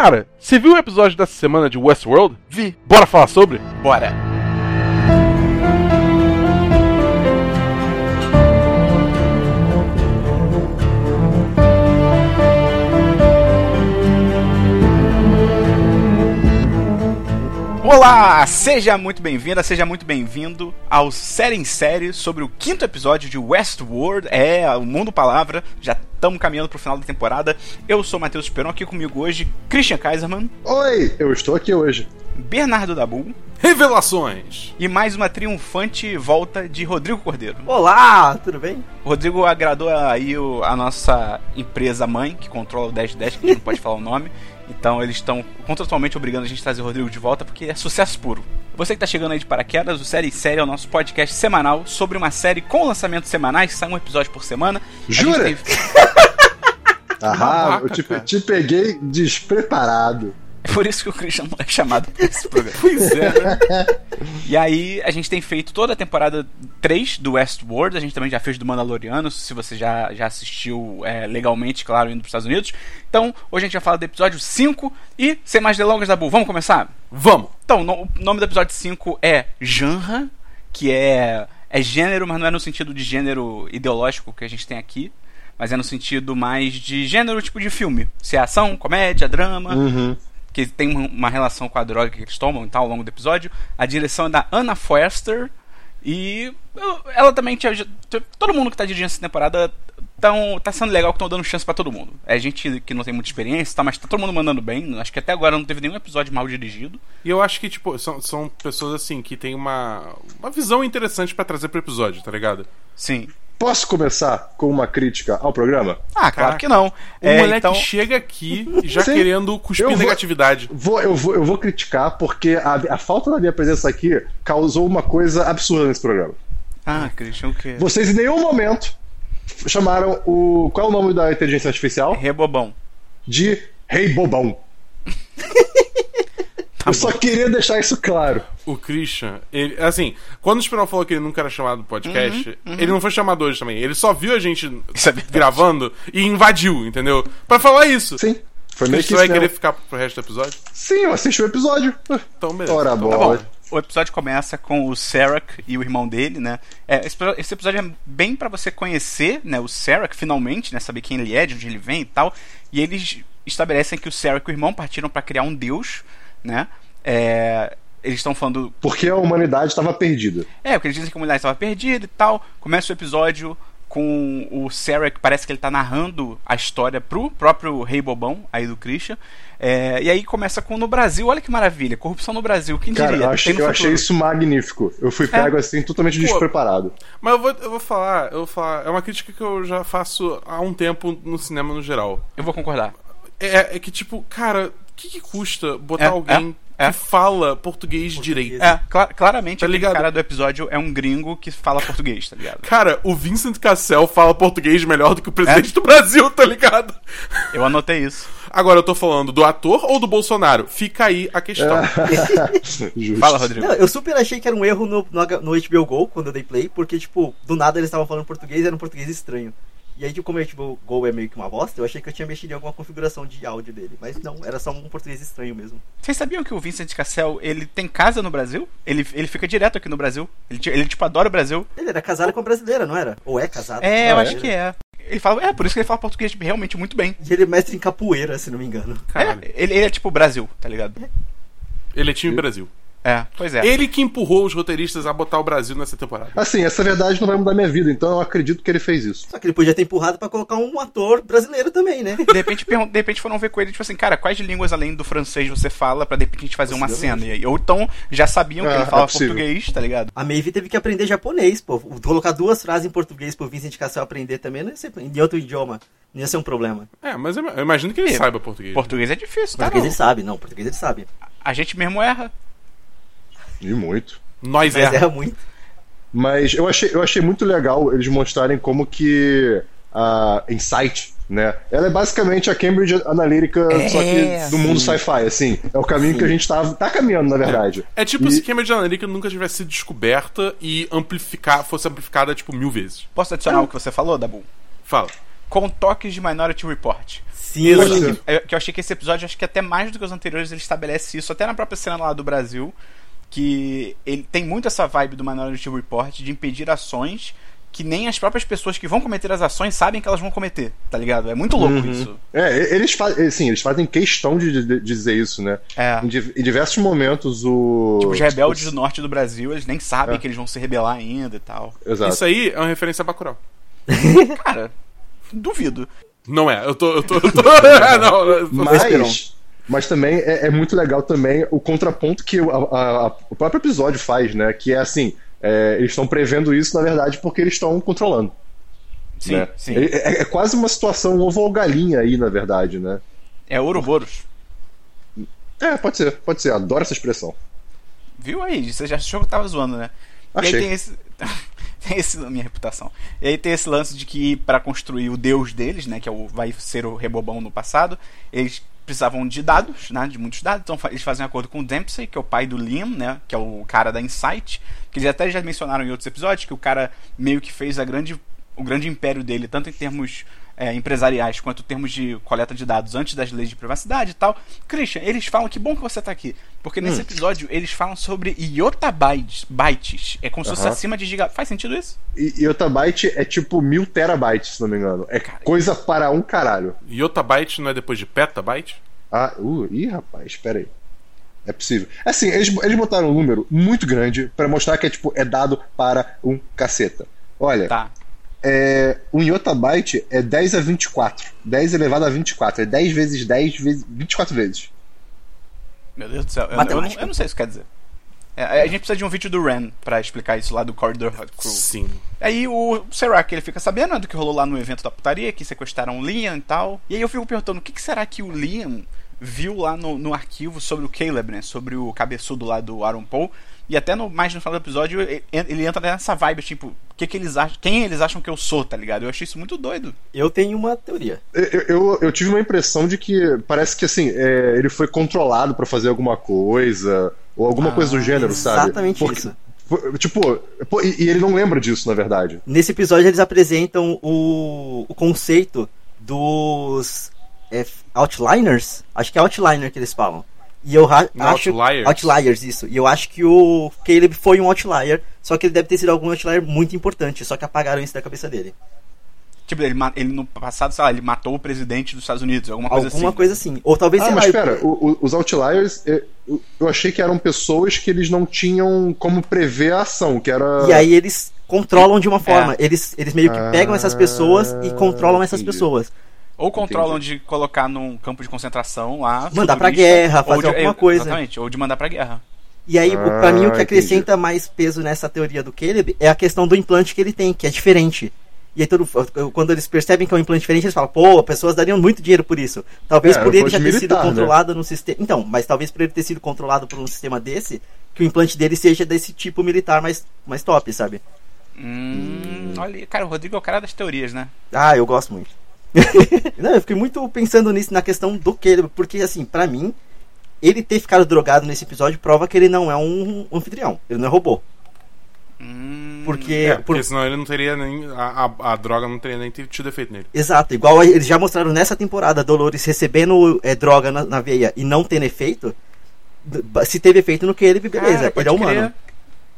Cara, você viu o episódio dessa semana de Westworld? Vi. Bora falar sobre? Bora. Olá, seja muito bem-vinda, seja muito bem-vindo ao Série em Série sobre o quinto episódio de Westworld, é o Mundo Palavra, já estamos caminhando para o final da temporada. Eu sou Matheus Peron, aqui comigo hoje, Christian Kaiserman, Oi, eu estou aqui hoje. Bernardo Dabu Revelações! e mais uma triunfante volta de Rodrigo Cordeiro. Olá, tudo bem? O Rodrigo agradou aí o- a nossa empresa mãe, que controla o 1010, que a gente não pode falar o nome. Então eles estão contratualmente obrigando a gente a trazer o Rodrigo de volta, porque é sucesso puro. Você que tá chegando aí de paraquedas, o Série Série é o nosso podcast semanal sobre uma série com lançamentos semanais, sai um episódio por semana. Jura? Aham, babaca, eu te, te peguei despreparado. É por isso que o Christian não é chamado pra esse programa. Pois é, né? E aí, a gente tem feito toda a temporada 3 do Westworld, a gente também já fez do Mandaloriano, se você já, já assistiu é, legalmente, claro, indo pros Estados Unidos. Então, hoje a gente vai falar do episódio 5 e, sem mais delongas, Dabu, vamos começar? Vamos! Então, no- o nome do episódio 5 é Genre, que é, é gênero, mas não é no sentido de gênero ideológico que a gente tem aqui, mas é no sentido mais de gênero tipo de filme. Se é ação, comédia, drama, Uhum. Que tem uma- relação com a droga que eles tomam e tal ao longo do episódio. A direção é da Anna Foerster e ela também tinha. Todo mundo que tá dirigindo essa temporada tão, tá sendo legal que estão dando chance pra todo mundo. É gente que não tem muita experiência, tá, mas tá todo mundo mandando bem. Acho que até agora não teve nenhum episódio mal dirigido. E eu acho que, tipo, são, são pessoas assim que tem uma, uma visão interessante pra trazer pro episódio, tá ligado? Sim. Posso começar com uma crítica ao programa? Ah, claro que não. O É, moleque então, chega aqui já Sim. querendo cuspir Eu vou- negatividade. Vou, eu, vou, eu vou criticar porque a, a falta da minha presença aqui causou uma coisa absurda nesse programa. Ah, Christian, o quê? Vocês em nenhum momento chamaram o. Qual é o nome da inteligência artificial? Rebobão. De Rei Bobão. Eu só queria deixar isso claro. O Christian, ele, assim, quando o Esperão falou que ele nunca era chamado no podcast, Uhum, ele não foi chamado hoje também. Ele só viu a gente é gravando e invadiu, entendeu? Pra falar isso. Sim. Foi meio que Você isso vai querer ficar pro resto do episódio? Sim, eu assisti o episódio. Então, beleza. Ora, Então, Tá bola. O episódio começa com o Serac e o irmão dele, né? É, esse, episódio- é bem pra você conhecer, né, o Serac finalmente, né, saber quem ele é, de onde ele vem e tal. E eles estabelecem que o Serac e o irmão partiram pra criar um deus, né? É, eles estão falando Porque a humanidade estava perdida. é, porque eles dizem que a mulher estava perdida e tal. Começa o episódio com o Sarah, que parece que ele tá narrando a história pro próprio Rei Bobão, aí do Christian. É, e aí começa com no Brasil, olha que maravilha, corrupção no Brasil, quem Cara, diria? eu achei, eu achei isso magnífico. Eu fui pego assim, totalmente Pô. despreparado. Mas eu vou, eu vou falar, eu vou falar, é uma crítica que eu já faço há um tempo no cinema no geral. Eu vou concordar. É, é que, tipo, cara, que, que custa botar É, alguém é, é. que fala português, direito? É, cla- claramente Tá aquele ligado? cara do episódio é um gringo que fala português, tá ligado? Cara, o Vincent Cassel fala português melhor do que o É? presidente do Brasil, tá ligado? Eu anotei isso. Agora eu tô falando do ator ou do Bolsonaro? Fica aí a questão. Justo. Fala, Rodrigo. Não, eu super achei que era um erro no, no, no HBO Go, quando eu dei play, porque, tipo, do nada eles estavam falando português e era um português estranho. E aí, tipo, como o HBO Go é meio que uma bosta, eu achei que eu tinha mexido em alguma configuração de áudio dele. Mas não, era só um português estranho mesmo. Vocês sabiam que o Vincent Cassel, ele tem casa no Brasil? Ele, ele fica direto aqui no Brasil. Ele, ele tipo, adora o Brasil. Ele era casado com a brasileira, não era? Ou é casado? É, eu Ah, acho é? que é. Ele fala, é, por isso que ele fala português realmente muito bem. E ele é mestre em capoeira, se não me engano. É, ele, ele é tipo Brasil, tá ligado? Ele é time Brasil. É, pois é. Ele que empurrou os roteiristas a botar o Brasil nessa temporada. Assim, essa verdade não vai mudar minha vida, então eu acredito que ele fez isso. Só que ele podia ter empurrado pra colocar um ator brasileiro também, né? De repente, de repente foram ver com ele, tipo assim, cara, quais línguas além do francês você fala pra de repente a gente fazer uma cena? E aí, ou então já sabiam que Ah, ele é falava possível. português, tá ligado? A Maeve teve que aprender japonês, pô. Colocar duas frases em português pro Vincent Cassel aprender também não ia ser, em outro idioma. Não ia ser um problema. É, mas eu eu imagino que ele É. saiba português. Português é difícil, tá? Português não? ele sabe, não, português ele sabe. A gente mesmo erra. E muito. Nós Mas é. erra muito. Mas eu achei, eu achei muito legal eles mostrarem como que a Insight, né? Ela é basicamente a Cambridge Analytica, É, só que do mundo sci-fi, assim. É o caminho que a gente tá, tá caminhando, na verdade. É tipo E- se Cambridge Analytica nunca tivesse sido descoberta e amplificar, fosse amplificada, tipo, mil vezes. Posso adicionar o que você falou, Dabu? Fala. com toques de Minority Report. Sim, Eu achei que eu achei que esse episódio, acho que até mais do que os anteriores, ele estabelece isso, até na própria cena lá do Brasil, que ele tem muito essa vibe do Minority Report de impedir ações que nem as próprias pessoas que vão cometer as ações sabem que elas vão cometer, tá ligado? É muito louco Uhum. isso. É, eles, fa sim, eles fazem questão de, de- de dizer isso, né? É. Em, di- em diversos momentos o. Tipo, os rebeldes do norte do Brasil, eles nem sabem É. que eles vão se rebelar ainda e tal. Exato. Isso aí é uma referência a Bacurau. Cara, duvido. Não é, eu tô. Eu tô, eu tô... não, eu tô- Mas, mas também é, é muito legal também o contraponto que o, a- a- o próprio episódio faz, né? Que é assim, é, eles estão prevendo isso, na verdade, porque eles estão controlando. Sim, né? sim. É, é- é quase uma situação ovo ou galinha aí, na verdade, né? É Ouroboros. É, pode ser, pode ser. Adoro essa expressão. Viu aí? Você já achou que eu tava zoando, né? E Achei. aí tem esse. tem esse. Minha reputação. E aí tem esse lance de que para construir o deus deles, né? Que é o, vai ser o Rebobão no passado, eles precisavam de dados, né? De muitos dados. Então eles fazem um acordo com o Dempsey, que é o pai do Liam, né? Que é o cara da Insight. Que eles até já mencionaram em outros episódios, que o cara meio que fez a grande, o grande império dele, tanto em termos é, empresariais quanto termos de coleta de dados antes das leis de privacidade e tal. Christian, eles falam que bom que você tá aqui. Porque nesse episódio eles falam sobre iotabytes. Bytes. É como se fosse acima de giga. Faz sentido isso? E, e Otabyte é tipo mil terabytes, se não me engano. É coisa para um caralho. Yottabyte não é depois de petabyte? Ah, uh, ih, rapaz, espera aí. É possível. Assim, eles, eles botaram um número muito grande pra mostrar que é tipo é dado para um caceta. Olha, Tá. É, um yottabyte é 10 a 24. 10 elevado a 24. É 10 vezes 10 vezes 24 vezes. Meu Deus do céu. Eu, eu, não, eu não sei o que isso quer dizer. É, a gente precisa de um vídeo do Ren pra explicar isso lá do Corridor Crew. Sim. Aí o Serac ele fica sabendo né, do que rolou lá no evento da putaria, que sequestraram o Liam e tal. E aí eu fico perguntando, o que, que será que o Liam viu lá no, no arquivo sobre o Caleb, né? Sobre o cabeçudo lá do Aaron Paul. E até no, mais no final do episódio, ele, entra nessa vibe, tipo, o que, que eles acham, quem eles acham que eu sou, tá ligado? Eu achei isso muito doido. Eu tenho uma teoria. Eu, eu, eu tive uma impressão de que parece que assim, é, ele foi controlado pra fazer alguma coisa, ou alguma Ah, coisa do gênero, sabe? exatamente Porque- isso. Tipo, e, e ele não lembra disso, na verdade. Nesse episódio eles apresentam o, o conceito dos é, outliners. Acho que é outliner que eles falam. E eu acho outliers. outliers isso. E eu acho que o Caleb foi um outlier, só que ele deve ter sido algum outlier muito importante, só que apagaram isso da cabeça dele. Tipo, ele, ele no passado, sei lá, ele matou o presidente dos Estados Unidos, alguma coisa Alguma assim. coisa assim. Ou talvez Ah, mas lá, pera, o- o- os outliers, é, eu, eu achei que eram pessoas que eles não tinham como prever a ação, que era. E aí eles controlam de uma forma. É. Eles, eles meio que pegam essas pessoas e controlam essas entendi. pessoas. Ou controlam de colocar num campo de concentração lá. Mandar pra guerra, ou fazer de- alguma é, coisa. Exatamente, ou de mandar pra guerra. E aí, Ah, mim, o que entendi. acrescenta mais peso nessa teoria do Caleb é a questão do implante que ele tem, que é diferente. E aí, todo, quando eles percebem que é um implante diferente, eles falam, pô, pessoas dariam muito dinheiro por isso. Talvez É, por ele já ter implante sido militar, né? controlado no sistema. Então, mas talvez por ele ter sido controlado por um sistema desse, que o implante dele seja desse tipo militar mais, mais top, sabe? Hum, olha, aí, cara, o Rodrigo é o cara das teorias, né? Ah, eu gosto muito. Não, eu fiquei muito pensando nisso, na questão do Caleb, porque, assim, pra mim, ele ter ficado drogado nesse episódio prova que ele não é um anfitrião, ele não é robô. Hum, Porque, É, por- porque senão ele não teria nem. A, a, a droga não teria nem tido efeito nele. Exato, igual eles já mostraram nessa temporada Dolores recebendo é, droga na, na veia e não tendo efeito. Se teve efeito no Caleb, beleza, cara, pode ele é humano. crer, Tá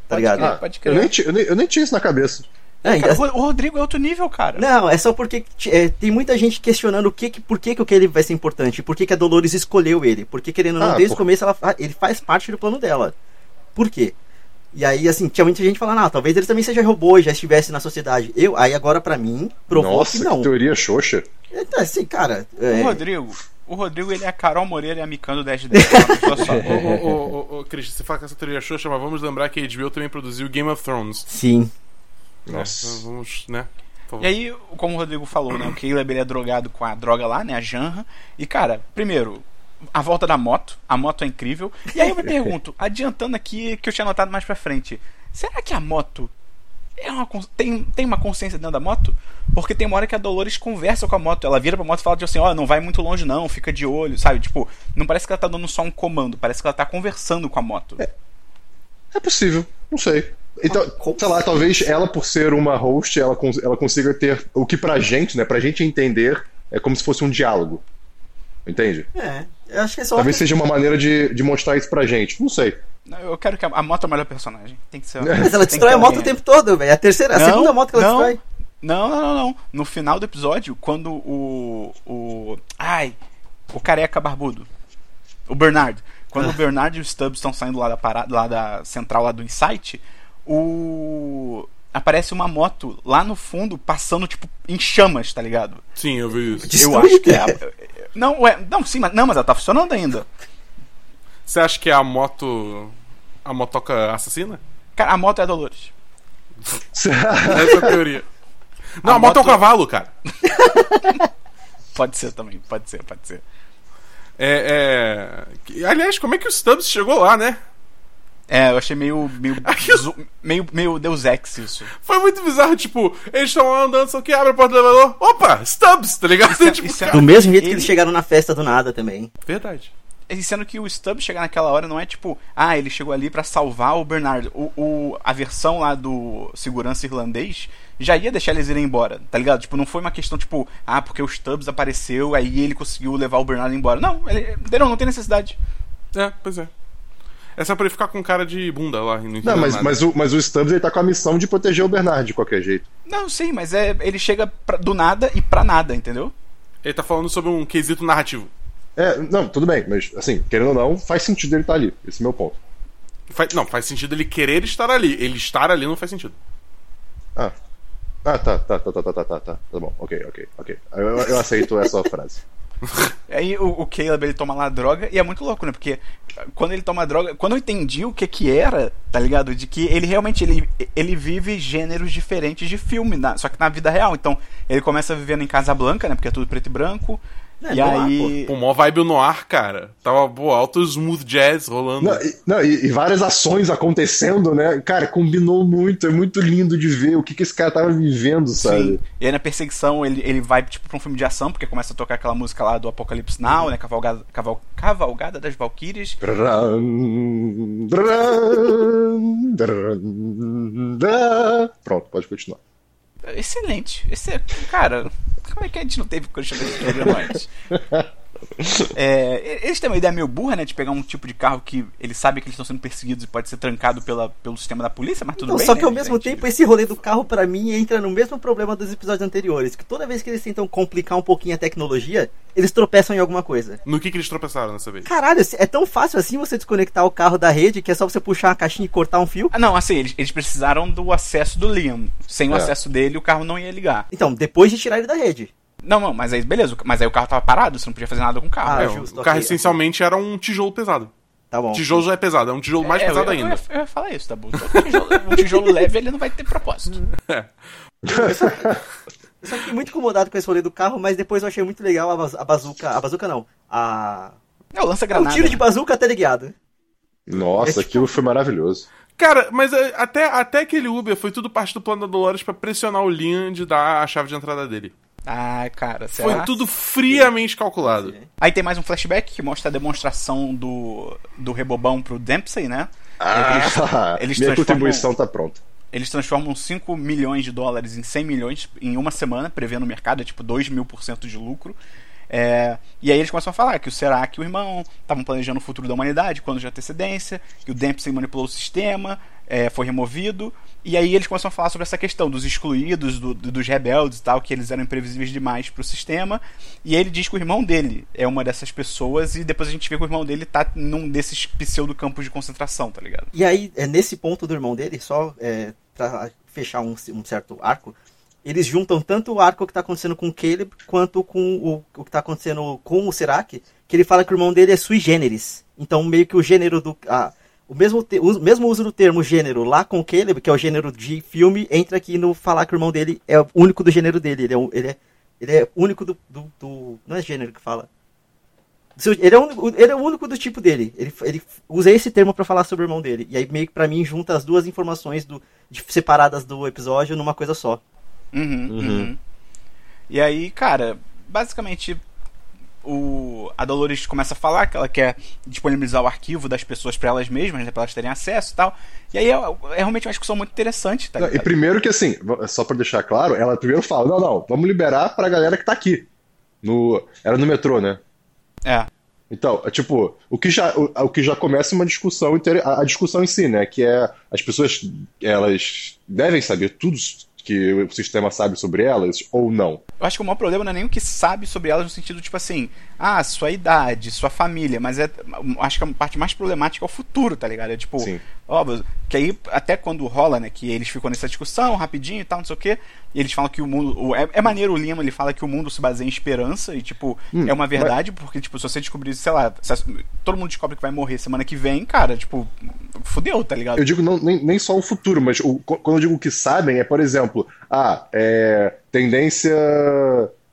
pode ligado? crer, Ah, pode eu, crer. nem, ti- eu, nem, eu nem tinha isso na cabeça. É, Cara, o o Rodrigo é outro nível, cara. não, é só porque é, tem muita gente questionando o que, que- por que, que o Caleb vai ser importante, por que, que a Dolores escolheu ele, porque querendo ou não, Ah, desde o começo ela, ele faz parte do plano dela. Por quê? E aí, assim, tinha muita gente falando, ah, talvez ele também seja robô e já estivesse na sociedade. Eu, aí agora, pra mim, provou Nossa, que não. teoria xoxa. Então, assim, cara. O é, Rodrigo, o Rodrigo, ele é a Carol Moreira e a Mikando 10 de 10. Uma pessoa só. Ô, ô, ô, ô, Christian, você fala que essa teoria xoxa, mas vamos lembrar que a HBO também produziu Game of Thrones. Sim. Nossa. Então vamos, né? E aí, como o Rodrigo falou, né? O Caleb ele é drogado com a droga lá, né? A Janra. E, cara, primeiro, a volta da moto. A moto é incrível. E aí eu me pergunto, adiantando aqui que eu tinha notado mais pra frente, será que a moto é uma, tem, tem uma consciência dentro da moto? Porque tem uma hora que a Dolores conversa com a moto. Ela vira pra moto e fala assim, ó, não vai muito longe não, fica de olho, sabe? Tipo, não parece que ela tá dando só um comando, parece que ela tá conversando com a moto. É possível, não sei. Então, sei lá, talvez ela, por ser uma host, ela, cons ela consiga ter o que pra gente, né? Pra gente entender, é como se fosse um diálogo. Entende? É, eu acho que é só. Talvez seja uma maneira de, de mostrar isso pra gente. Não sei. Não, Eu quero que a, a moto é o melhor personagem. Tem que ser. Mas ela destrói a moto o tempo todo, velho. A terceira, a Não, segunda moto que ela não. destrói. Não, não, não, não. No final do episódio, quando o. o. Ai, o careca barbudo. O Bernard. Quando Ah. o Bernard e o Stubbs estão saindo lá da parada, lá da central lá do Insight, o. Aparece uma moto lá no fundo passando, tipo, em chamas, tá ligado? Sim, eu vi isso. Eu acho que é. a- Não, ué, não, sim, mas, não, mas ela tá funcionando ainda. Você acha que é a moto. a motoca assassina? Cara, a moto é a Dolores. Essa é a teoria. Não, a, A moto é um moto- cavalo, cara. Pode ser também, pode ser, pode ser. É, é... Aliás, como é que o Stubbs chegou lá, né? É, eu achei meio. meio, Aquilo- meio, meio Deus Ex isso. Foi muito bizarro, tipo, eles estão lá andando, só que abre a porta do elevador. Opa, Stubbs, tá ligado? Isso é- tipo, isso é- cara, Do mesmo jeito que Ele- eles chegaram na festa do nada também. Verdade. E sendo que o Stubbs chegar naquela hora não é tipo, ah, ele chegou ali pra salvar o Bernard. O, o- a versão lá do segurança irlandês já ia deixar eles irem embora, tá ligado? Tipo, não foi uma questão tipo, ah, porque o Stubbs apareceu, aí ele conseguiu levar o Bernard embora. Não, ele, não, não tem necessidade. É, pois é. É só pra ele ficar com cara de bunda lá. e Não, Não, mas, nada. mas, o, mas o Stubbs ele tá com a missão de proteger o Bernard de qualquer jeito. Não, sim, mas é ele chega pra- do nada e pra nada, entendeu? Ele tá falando sobre um quesito narrativo. É, não, tudo bem, mas assim, querendo ou não, faz sentido ele estar ali. Esse é o meu ponto. Faz- não, faz sentido ele querer estar ali. Ele estar ali não faz sentido. Ah. Ah, tá, tá, tá, tá, tá, tá, tá, tá. Tá bom, ok, ok, ok. Eu, eu aceito essa frase. Aí o, o Caleb ele toma lá droga e é muito louco, né? Porque quando ele toma droga, quando eu entendi o que que era, tá ligado? De que ele realmente ele, ele vive gêneros diferentes de filme, na- só que na vida real. Então ele começa vivendo em Casablanca, né? Porque é tudo preto e branco. É, e no ar, aí. Pô, mó vibe no ar, cara. Tava, pô, alto smooth jazz rolando. Não, e, não, e, e várias ações acontecendo, né? Cara, combinou muito, é muito lindo de ver o que, que esse cara tava vivendo, sabe? Sim. E aí na perseguição ele, ele vai tipo pra um filme de ação, porque começa a tocar aquela música lá do Apocalipse Now, né? Cavalgada, caval, Cavalgada das Valkyries. Pronto, pode continuar. Excelente. Esse é, cara, como é que a gente não teve crush nesse programa antes? É, eles têm uma ideia meio burra, né? De pegar um tipo de carro que eles sabem que eles estão sendo perseguidos e pode ser trancado pela, pelo sistema da polícia, mas tudo Não, bem. só né, que ao mesmo tempo, esse rolê do carro, pra mim, entra no mesmo problema dos episódios anteriores. Que toda vez que eles tentam complicar um pouquinho a tecnologia, eles tropeçam em alguma coisa. No que, que eles tropeçaram dessa vez? Caralho, é tão fácil assim você desconectar o carro da rede que é só você puxar uma caixinha e cortar um fio. Ah, não, assim, eles, eles precisaram do acesso do Liam. Sem o É. acesso dele, o carro não ia ligar. Então, depois de tirar ele da rede. Não, não, mas aí beleza, mas aí o carro tava parado, você não podia fazer nada com o carro. Ah, É, justo, o carro essencialmente era um tijolo pesado. Tá bom. Tijolo já é pesado, é um tijolo mais É, pesado eu, eu, ainda. ia- eu ia falar isso, tá bom? Todo tijolo, um tijolo leve ele não vai ter propósito. Eu só fiquei muito incomodado com esse rolê do carro, mas depois eu achei muito legal a, baz- a bazuca. A bazuca não. A. É o É um lança-granada. tiro de bazuca teleguiado. Nossa, É tipo- aquilo foi maravilhoso. Cara, mas é, até, até aquele Uber foi tudo parte do plano da Dolores pra pressionar o Liam de dar a chave de entrada dele. Ah, cara, será? Foi tudo friamente calculado. Aí tem mais um flashback que mostra a demonstração do, do rebobão pro Dempsey, né? Ah, eles minha transformam- contribuição tá pronta. Eles transformam 5 milhões de dólares em 100 milhões em uma semana, prevendo o mercado, é tipo 2 mil por cento de lucro. É, e aí eles começam a falar que o Serac e o irmão estavam planejando o futuro da humanidade anos de antecedência, que o Dempsey manipulou o sistema, é, foi removido. E aí eles começam a falar sobre essa questão dos excluídos, do- do- dos rebeldes e tal, que eles eram imprevisíveis demais pro sistema. E ele diz que o irmão dele é uma dessas pessoas, e depois a gente vê que o irmão dele tá num desses pseudo campos de concentração, tá ligado? E aí, é nesse ponto do irmão dele, só é, pra fechar um, um certo arco, eles juntam tanto o arco que tá acontecendo com o Caleb, quanto com o, o que tá acontecendo com o Serac, que ele fala que o irmão dele é sui generis. Então, meio que o gênero do. O mesmo, te- o mesmo uso do termo gênero lá com o Caleb, que é o gênero de filme, entra aqui no falar que o irmão dele é o único do gênero dele. Ele é, o- ele é, ele é único do, do, do- Não é gênero que fala. Ele é, o único, ele é o único do tipo dele. Ele, ele usa esse termo pra falar sobre o irmão dele. E aí, meio que pra mim, junta as duas informações do, de- separadas do episódio numa coisa só. Uhum, uhum. E aí, cara, basicamente o, a Dolores começa a falar que ela quer disponibilizar o arquivo das pessoas para elas mesmas, né, para elas terem acesso e tal. E aí é, é realmente uma discussão muito interessante, tá Não, e primeiro que assim, só para deixar claro, ela primeiro fala: não, não, vamos liberar pra galera que tá aqui. No, era no metrô, né? É. Então, é tipo, o que já, o, o que já começa uma discussão, a, a discussão em si, né? Que é as pessoas, elas devem saber tudo que o sistema sabe sobre elas ou não. Eu acho que o maior problema não é nem o que sabe sobre elas no sentido, tipo assim, ah, sua idade, sua família, mas é. Acho que a parte mais problemática é o futuro, tá ligado? É tipo, Sim. óbvio, que aí até quando rola, né, que eles ficam nessa discussão rapidinho e tal, não sei o quê, e eles falam que o mundo. O, é, é, maneiro o Lima, ele fala que o mundo se baseia em esperança, e tipo, hum, é uma verdade, mas... porque, tipo, se você descobrir, sei lá, se todo mundo descobre que vai morrer semana que vem, cara, tipo, fudeu, tá ligado? Eu digo não, nem, nem só o futuro, mas o, quando eu digo que sabem, é, por exemplo, ah, é. Tendência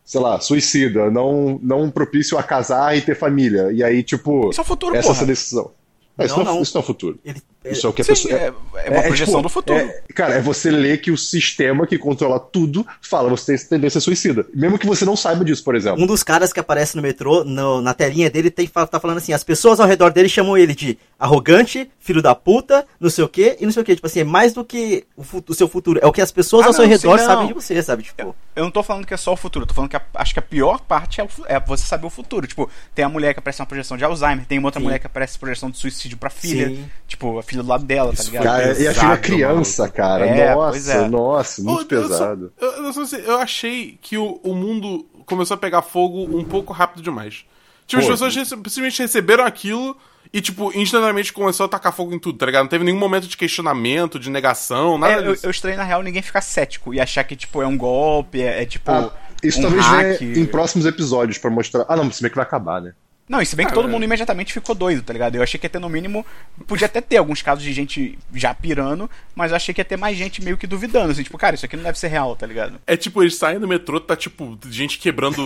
sei lá, suicida, não, não propício a casar e ter família. E aí, tipo. Isso é futuro, essa porra. é a decisão. Não, isso, não, não. isso não é o futuro. Ele, isso é o que a Sim, pessoa. É, é uma projeção tipo, do futuro. é- cara, é você ler que o sistema que controla tudo fala você tem tendência suicida. Mesmo que você não saiba disso, por exemplo. Um dos caras que aparece no metrô, no- na telinha dele, tem, tá falando assim: as pessoas ao redor dele chamam ele de arrogante, filho da puta, não sei o quê, e não sei o quê. Tipo assim, é mais do que o, o seu futuro. É o que as pessoas Ah, ao seu não, redor sim, não. sabem de você, sabe? Tipo, Eu não tô falando que é só o futuro, eu tô falando que a- acho que a pior parte é, o é você saber o futuro. Tipo, tem a mulher que aparece uma projeção de Alzheimer, tem uma outra Sim. mulher que aparece projeção de suicídio pra filha. Sim. Tipo, a filha do lado dela, tá ligado? Cara, e a filha pesado, criança, maluco. cara. É, nossa, é. nossa, muito Eu- eu só- pesado. Eu, eu, só eu achei que o, o mundo começou a pegar fogo um pouco rápido demais. Tipo, as Pô, pessoas rece- simplesmente receberam aquilo e, tipo, instantaneamente começou a tacar fogo em tudo, tá ligado? Não teve nenhum momento de questionamento, de negação, nada É, eu, disso. eu estranho, na real, ninguém ficar cético e achar que, tipo, é um golpe, é, é, tipo. Ah, isso um talvez hack. venha em próximos episódios pra mostrar. Ah, não, se bem que vai acabar, né? Não, e se bem que Ah, todo é. mundo imediatamente ficou doido, tá ligado? Eu achei que ia ter no mínimo. Podia até ter alguns casos de gente já pirando, mas eu achei que ia ter mais gente meio que duvidando. Assim, tipo, cara, isso aqui não deve ser real, tá ligado? É tipo, eles saem do metrô, tá tipo, gente quebrando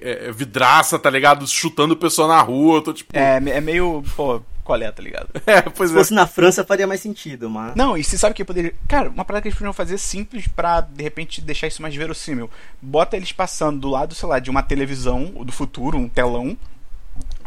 é, é, vidraça, tá ligado? Chutando pessoa na rua, eu tô tipo. É, é meio. Pô, qual é, tá ligado? É, pois se é. fosse na França faria mais sentido, mas. Não, e você sabe o que poderia. Cara, uma parada que eles poderiam fazer simples pra, de repente, deixar isso mais verossímil. Bota eles passando do lado, sei lá, de uma televisão do futuro, um telão,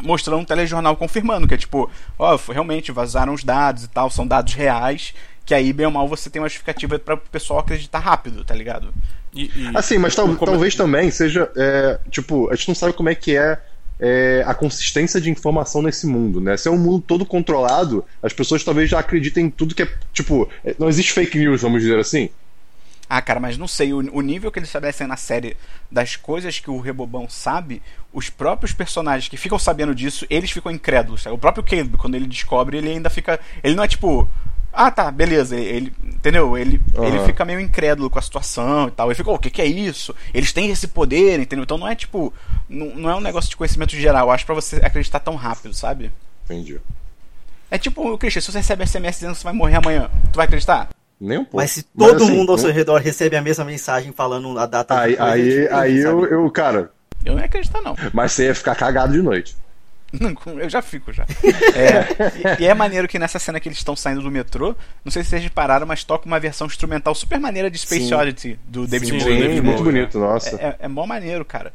mostrando um telejornal confirmando que é tipo, ó, foi- realmente vazaram os dados e tal, são dados reais, que aí, bem ou mal, você tem uma justificativa pra o pessoal acreditar rápido, tá ligado? E- e- Assim, mas tal- o come- talvez também seja. é, tipo, a gente não sabe como é que é, é, a consistência de informação nesse mundo, né? Se é um mundo todo controlado, as pessoas talvez já acreditem em tudo que é. Tipo, é, não existe fake news, vamos dizer assim. Ah, cara, mas não sei, o, o nível que eles estabelecem na série das coisas que o Rebobão sabe, os próprios personagens que ficam sabendo disso, eles ficam incrédulos. Sabe? O próprio Caleb, quando ele descobre, ele ainda fica. Ele não é tipo. Ah, tá, beleza. Ele, entendeu? Ele, Aham. ele fica meio incrédulo com a situação e tal. Ele fica, "Oh, o que, que é isso? Eles têm esse poder, entendeu? Então não é tipo. Não, não é um negócio de conhecimento geral, eu acho, pra você acreditar tão rápido, sabe? Entendi. É tipo, Christian, se você recebe SMS dizendo que você vai morrer amanhã, tu vai acreditar? Nem um pouco. Mas se todo assim, mundo ao né? seu redor recebe a mesma mensagem falando a data Aí, coisa, aí, tipo, aí eu, eu, cara, Eu não ia acreditar, não. mas você ia ficar cagado de noite. Eu já fico já. É, e, e é maneiro que nessa cena que eles estão saindo do metrô, não sei se vocês repararam, mas toca uma versão instrumental super maneira de Space Sim. Oddity do David Sim, Bowie. David Sim, Bowie, muito né? bonito, nossa. É, é, é mó maneiro, cara.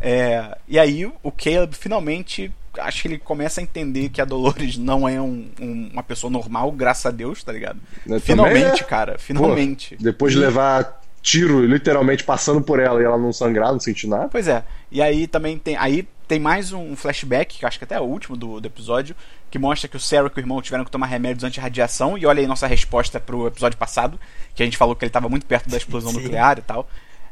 É, e aí o Caleb finalmente acho que ele começa a entender que a Dolores não é um- um- uma pessoa normal, graças a Deus, tá ligado? Né, também Finalmente, é. cara, finalmente. Pô, depois de levar tiro, literalmente passando por ela e ela não sangrar, não sentir nada. Pois é. E aí também tem. Aí tem mais um flashback, que eu acho que até é o último do, do episódio, que mostra que o Sarah e o irmão tiveram que tomar remédios anti-radiação. E olha aí nossa resposta pro episódio passado, que a gente falou que ele estava muito perto da explosão Sim. nuclear e tal.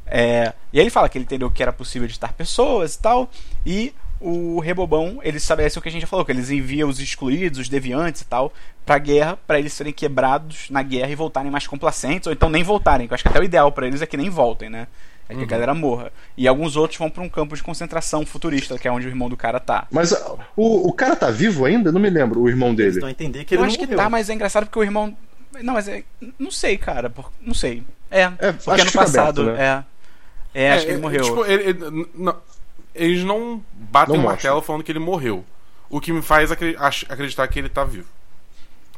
É, e aí ele fala que ele entendeu que era possível editar pessoas e tal. E o Rebobão, eles estabelecem o que a gente já falou, que eles enviam os excluídos, os deviantes e tal, pra guerra, pra eles serem quebrados na guerra e voltarem mais complacentes, ou então nem voltarem, que eu acho que até o ideal pra eles é que nem voltem, né? É que a galera morra. E alguns outros vão pra um campo de concentração futurista, que é onde o irmão do cara tá. Mas ah, o, o cara tá vivo ainda? Não me lembro, o irmão dele. entender que Eu ele acho não que morreu. tá, mas é engraçado porque o irmão. Não, mas é. Não sei, cara. por- Não sei. É, É, porque acho ano que fica passado. aberto, É. É, acho que ele é, morreu. tipo, ele- ele- não- eles não batem Não o martelo falando que ele morreu. O que me faz acreditar que ele tá vivo.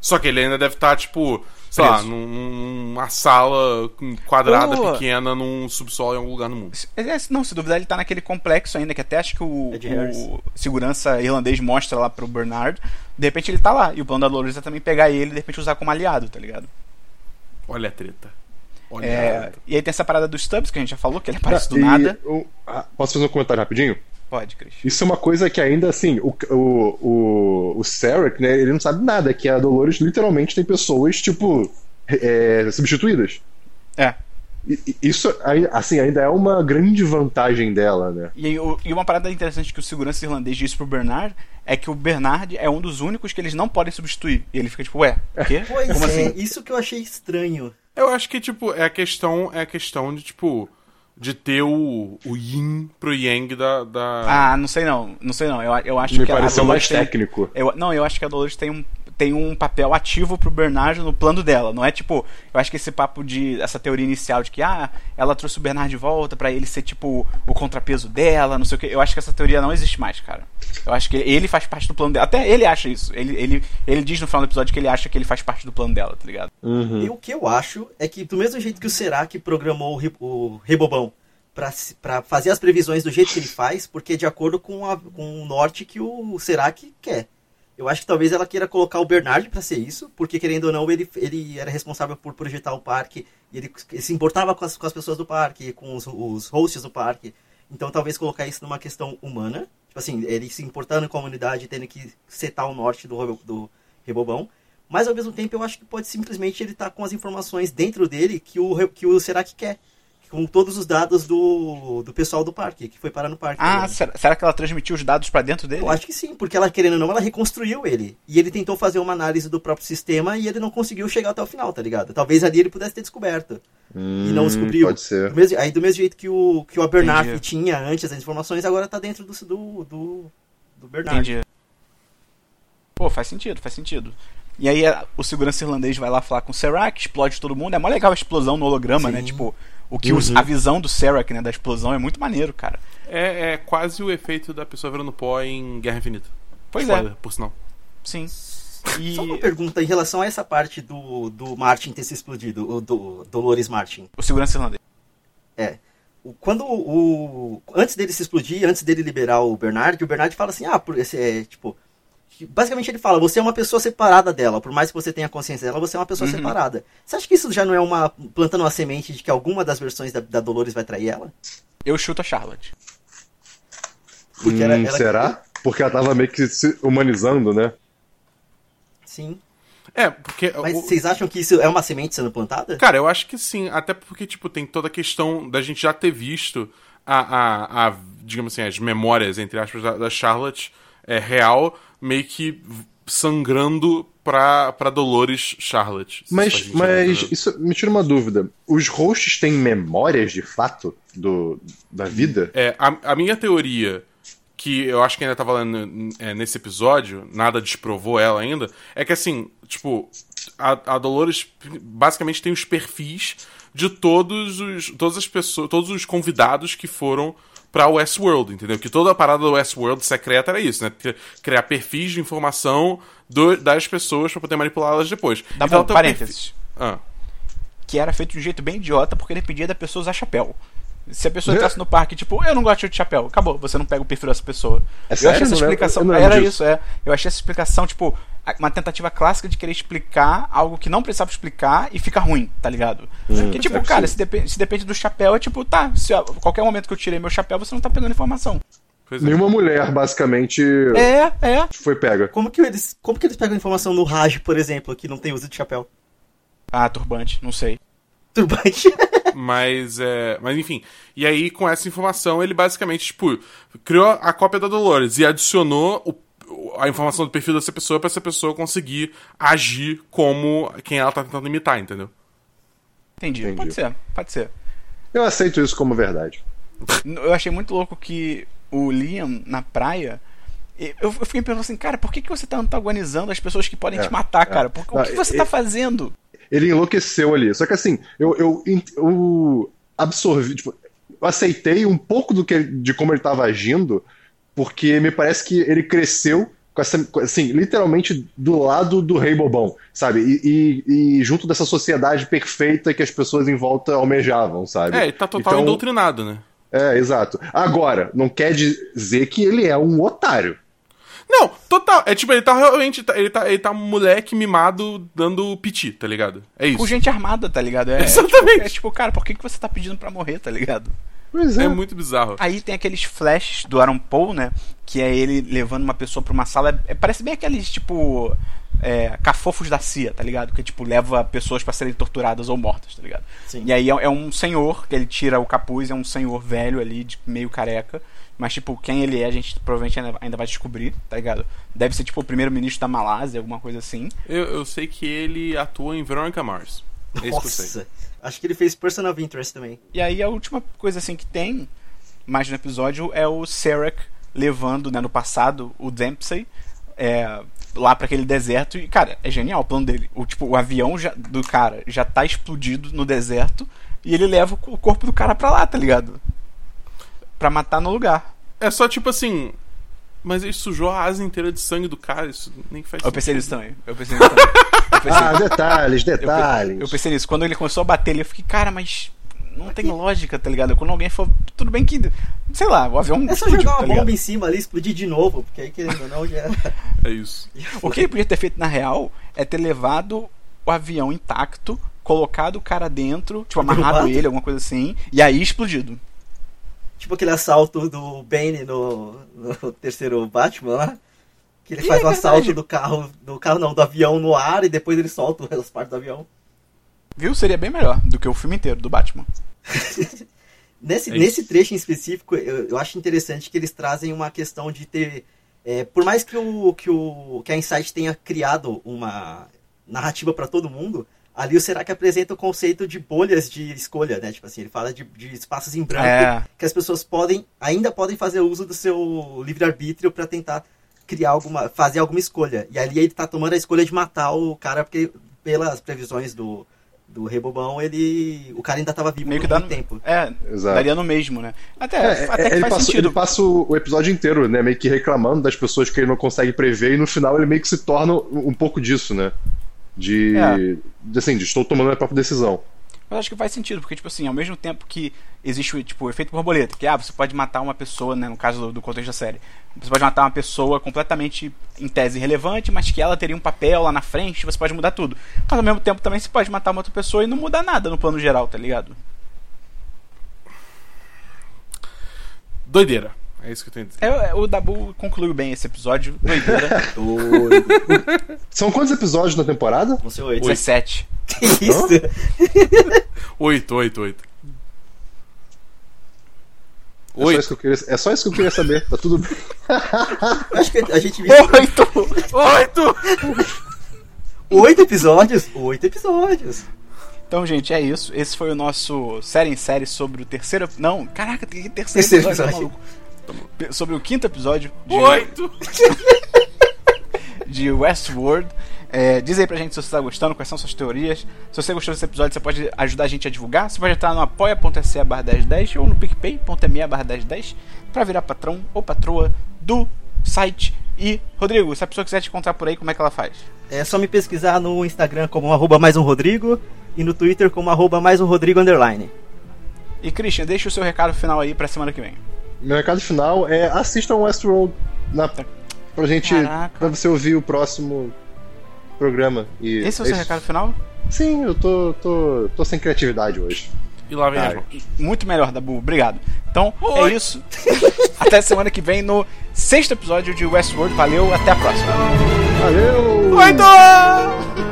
Só que ele ainda deve estar, tipo, sei lá, Preso. numa sala quadrada, Oh. pequena, num subsolo em algum lugar no mundo. É, é, Não, se duvidar, ele tá naquele complexo ainda, que até acho que o, Harris. o segurança irlandês mostra lá pro Bernard. De repente ele tá lá. E o plano da Dolores é também pegar ele e de repente usar como aliado, tá ligado? Olha a treta. É, e aí tem essa parada dos Stubbs, que a gente já falou, que ele aparece do E nada. eu- ah, posso fazer um comentário rapidinho? Pode, Cris. Isso é uma coisa que ainda, assim, o, o, o, o Sarek, né, ele não sabe nada, que a Dolores literalmente tem pessoas, tipo, é, substituídas. É. E- Isso, assim, ainda é uma grande vantagem dela, né? E, e uma parada interessante que o segurança irlandês disse pro Bernard é que o Bernard é um dos únicos que eles não podem substituir. E ele fica tipo, ué, o quê? Pois Como é, assim? isso que eu achei estranho. Eu acho que, tipo, é a questão, é a questão de, tipo, de ter o, o yin pro yang da. da... Ah, não sei não. Não sei não. Eu, eu acho Me que a pareceu mais tem- técnico. Eu, não, eu acho que a Dolores tem um, tem um papel ativo pro Bernard no plano dela. Não é tipo. Eu acho que esse papo de. Essa teoria inicial de que, ah, ela trouxe o Bernard de volta pra ele ser tipo o contrapeso dela, não sei o que. Eu acho que essa teoria não existe mais, cara. Eu acho que ele faz parte do plano dela. Até ele acha isso. Ele, ele, ele diz no final do episódio que ele acha que ele faz parte do plano dela, tá ligado? Uhum. E o que eu acho é que, do mesmo jeito que o Serac programou o, Re- o Rebobão pra fazer as previsões do jeito que ele faz, porque é de acordo com, a- com o norte que o Serac quer. Eu acho que talvez ela queira colocar o Bernard pra ser isso, porque querendo ou não, ele, ele era responsável por projetar o parque, e ele, ele se importava com as, com as pessoas do parque, com os, os hosts do parque. Então talvez colocar isso numa questão humana, tipo assim, ele se importando com a humanidade, tendo que setar o norte do, do Rebobão. Mas ao mesmo tempo eu acho que pode simplesmente ele estar com as informações dentro dele que o, que o Serac quer. Com todos os dados do, do pessoal do parque, que foi parar no parque. Ah, né? será, será que ela transmitiu os dados pra dentro dele? Eu acho que sim, porque ela, querendo ou não, ela reconstruiu ele. E ele tentou fazer uma análise do próprio sistema e ele não conseguiu chegar até o final, tá ligado? Talvez ali ele pudesse ter descoberto. e não Hum, descobriu. Pode ser. Do mesmo- aí do mesmo jeito que o, que o Abernathy Entendi. tinha antes as informações, agora tá dentro do, do, do, do Bernard. Entendi. Pô, faz sentido, faz sentido. E aí o segurança irlandês vai lá falar com o Serac, explode todo mundo. É mó legal a explosão no holograma, Sim. né? Tipo, o que os- a visão do Serac, né, da explosão é muito maneiro, cara. É, é quase o efeito da pessoa virando pó em Guerra Infinita. Pois Spoiler, é, por sinal. sim. E Só uma pergunta em relação a essa parte do, do Martin ter se explodido, o do Dolores Martin. o segurança irlandês. É. O- Quando o. Antes dele se explodir, antes dele liberar o Bernard, o Bernard fala assim: ah, por esse é tipo. Basicamente ele fala, você é uma pessoa separada dela, por mais que você tenha consciência dela, você é uma pessoa Uhum. separada. Você acha que isso já não é uma. plantando uma semente de que alguma das versões da, da Dolores vai trair ela? Eu chuto a Charlotte. Porque Hum, ela- ela- será? Porque ela tava meio que se humanizando, né? Sim. É, porque. Mas o- vocês acham que isso é uma semente sendo plantada? Cara, eu acho que sim. Até porque, tipo, tem toda a questão da gente já ter visto a, a, a digamos assim, as memórias, entre aspas, da, da Charlotte é, real, meio que sangrando pra, pra Dolores Charlotte. Mas, mas isso me tira uma dúvida. Os hosts têm memórias de fato do, da vida? É, a, a minha teoria, que eu acho que ainda tá valendo é, nesse episódio, nada desprovou ela ainda, é que assim, tipo, a, a Dolores basicamente tem os perfis de todos os. todas as pessoas. todos os convidados que foram pra Westworld, entendeu? Que toda a parada do Westworld secreta era isso, né? Cri- Criar perfis de informação do- das pessoas pra poder manipulá-las depois. Dá Então, o parênteses. perfil- Ah. Que era feito de um jeito bem idiota porque dependia da pessoa usar chapéu. Se a pessoa É. entrasse no parque, tipo, eu não gosto de chapéu, acabou, você não pega o perfil dessa pessoa. É eu sério? achei essa não explicação. não Era disso. isso, é. Eu achei essa explicação, tipo, uma tentativa clássica de querer explicar algo que não precisava explicar e fica ruim, tá ligado? Porque, tipo, é cara, se, depe- se depende do chapéu, é tipo, tá, se a qualquer momento que eu tirei meu chapéu, você não tá pegando informação. Pois é. Nenhuma mulher, basicamente, É, é. foi pega. Como que eles. Como que eles pegam informação no Raj, por exemplo, que não tem uso de chapéu? Ah, turbante, não sei. Turbante. Mas, é, mas enfim. E aí, com essa informação, ele basicamente, tipo, criou a cópia da Dolores e adicionou o- o- a informação do perfil dessa pessoa pra essa pessoa conseguir agir como quem ela tá tentando imitar, entendeu? Entendi. Entendi. Pode ser, pode ser. Eu aceito isso como verdade. Eu achei muito louco que o Liam, na praia, eu, fiquei pensando assim, cara, por que, que você tá antagonizando as pessoas que podem É, te matar, é. cara? Por- o Não, que você e- tá fazendo? Ele enlouqueceu ali. Só que assim, eu, eu, eu absorvi, tipo, eu aceitei um pouco do que de como ele estava agindo, porque me parece que ele cresceu com essa, assim, literalmente do lado do rei bobão, sabe? E, e- e junto dessa sociedade perfeita que as pessoas em volta almejavam, sabe? É, ele tá total Então- doutrinado, né? É, exato. Agora, não quer dizer que ele é um otário. Não, total. É tipo, ele tá realmente. Ele tá, ele tá moleque mimado dando piti, tá ligado? É isso. Com gente armada, tá ligado? É, Exatamente. Tipo, é tipo, cara, por que, que você tá pedindo pra morrer, tá ligado? Pois É muito bizarro. Aí tem aqueles flashes do Aaron Paul, né? Que é ele levando uma pessoa pra uma sala. é- parece bem aqueles, tipo. É, cafofos da CIA, tá ligado? Que, tipo, leva pessoas pra serem torturadas ou mortas, tá ligado? Sim. E aí é, é um senhor, que ele tira o capuz, é um senhor velho ali, de meio careca. Mas, tipo, quem ele é, a gente provavelmente ainda, ainda vai descobrir, tá ligado? Deve ser, tipo, o primeiro-ministro da Malásia, alguma coisa assim. Eu, eu sei que ele atua em Veronica Mars. É. Nossa. Acho que ele fez Person of Interest também. E aí a última coisa assim que tem mais no episódio é o Serac levando, né, no passado, o Dempsey é, lá pra aquele deserto e, cara, é genial o plano dele. O, tipo, o avião já- do cara já tá explodido no deserto e ele leva o corpo do cara pra lá, tá ligado? Pra matar no lugar. É só tipo assim. Mas ele sujou a asa inteira de sangue do cara, isso nem faz Eu pensei sentido. nisso também. Eu pensei nisso também. Eu pensei, Ah, detalhes, eu detalhes. eu pensei nisso. Quando ele começou a bater, eu fiquei, cara, mas não tem lógica, tá ligado? Quando alguém for. Tudo bem que. Sei lá, o avião. É só explodiu, jogar uma tá ligado? bomba em cima ali, explodir de novo, porque aí querendo ou não já. É isso. O que ele podia ter feito na real é ter levado o avião intacto, colocado o cara dentro, tipo, amarrado Derrubado? ele, alguma coisa assim, e aí explodido. Tipo aquele assalto do Bane no, no terceiro Batman lá. Que ele faz é o assalto verdade. do carro. Do carro não, do avião no ar e depois ele solta as partes do avião. Viu? Seria bem melhor do que o filme inteiro do Batman. Nesse, É nesse trecho em específico, eu, eu acho interessante que eles trazem uma questão de ter. é, por mais que, o, que, o, que a Insight tenha criado uma narrativa para todo mundo, ali o Será que apresenta o conceito de bolhas de escolha, né? Tipo assim, ele fala de, de espaços em branco É. que as pessoas podem, ainda podem fazer uso do seu livre-arbítrio para tentar criar alguma. fazer alguma escolha. E ali ele tá tomando a escolha de matar o cara, porque pelas previsões do, do Rebobão, ele. o cara ainda tava vivo Meio que dá no, tempo. É, Exato. daria no mesmo, né? Até, É, até é, que ele, faz passa, sentido. ele passa o, o episódio inteiro, né? Meio que reclamando das pessoas que ele não consegue prever, e no final ele meio que se torna um pouco disso, né? De. É. de, assim, de estou tomando a própria decisão. Mas acho que faz sentido, porque, tipo assim, ao mesmo tempo que existe o, tipo, o efeito borboleta, que ah, você pode matar uma pessoa, né, no caso do, do contexto da série, você pode matar uma pessoa completamente, em tese, irrelevante, mas que ela teria um papel lá na frente, você pode mudar tudo. Mas ao mesmo tempo também você pode matar uma outra pessoa e não mudar nada no plano geral, tá ligado? Doideira. É isso que eu tenho a dizer. É, o Dabu concluiu bem esse episódio, doideira, Doido. São quantos episódios na temporada? Não sei oito. 17. Que isso? Oito, oito, oito. É só, Oito. isso que eu queria, é só isso que eu queria saber. Tá tudo bem. Acho que a gente viu Oito! Oito! oito episódios. Oito episódios. Então, gente, é isso. Esse foi o nosso série em série sobre o terceiro. Não, caraca, tem que terceiro, Terceiro episódio, episódio. tá maluco? Sobre o quinto episódio de, Oito! de Westworld. É, diz aí pra gente se você tá gostando, quais são suas teorias. Se você gostou desse episódio, você pode ajudar a gente a divulgar. Você pode entrar no apoia.se barra 1010 ou no picpay.me barra 1010 pra virar patrão ou patroa do site. E, Rodrigo, se a pessoa quiser te encontrar por aí, como é que ela faz? É só me pesquisar no Instagram como arroba mais um Rodrigo e no Twitter como arroba mais um Rodrigo underline. E, Christian, deixa o seu recado final aí pra semana que vem. Meu recado final é assistam Westworld na, pra gente. Caraca. pra você ouvir o próximo programa. E Esse é o seu recado final? Sim, eu tô, tô, tô sem criatividade hoje. E lá vem Ah, mãos. Muito melhor, Dabu. Obrigado. Então, Oi. é isso. até semana que vem no sexto episódio de Westworld. Valeu, até a próxima. Valeu! Oito!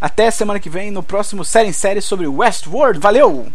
Até semana que vem no próximo Série em Série sobre Westworld. Valeu!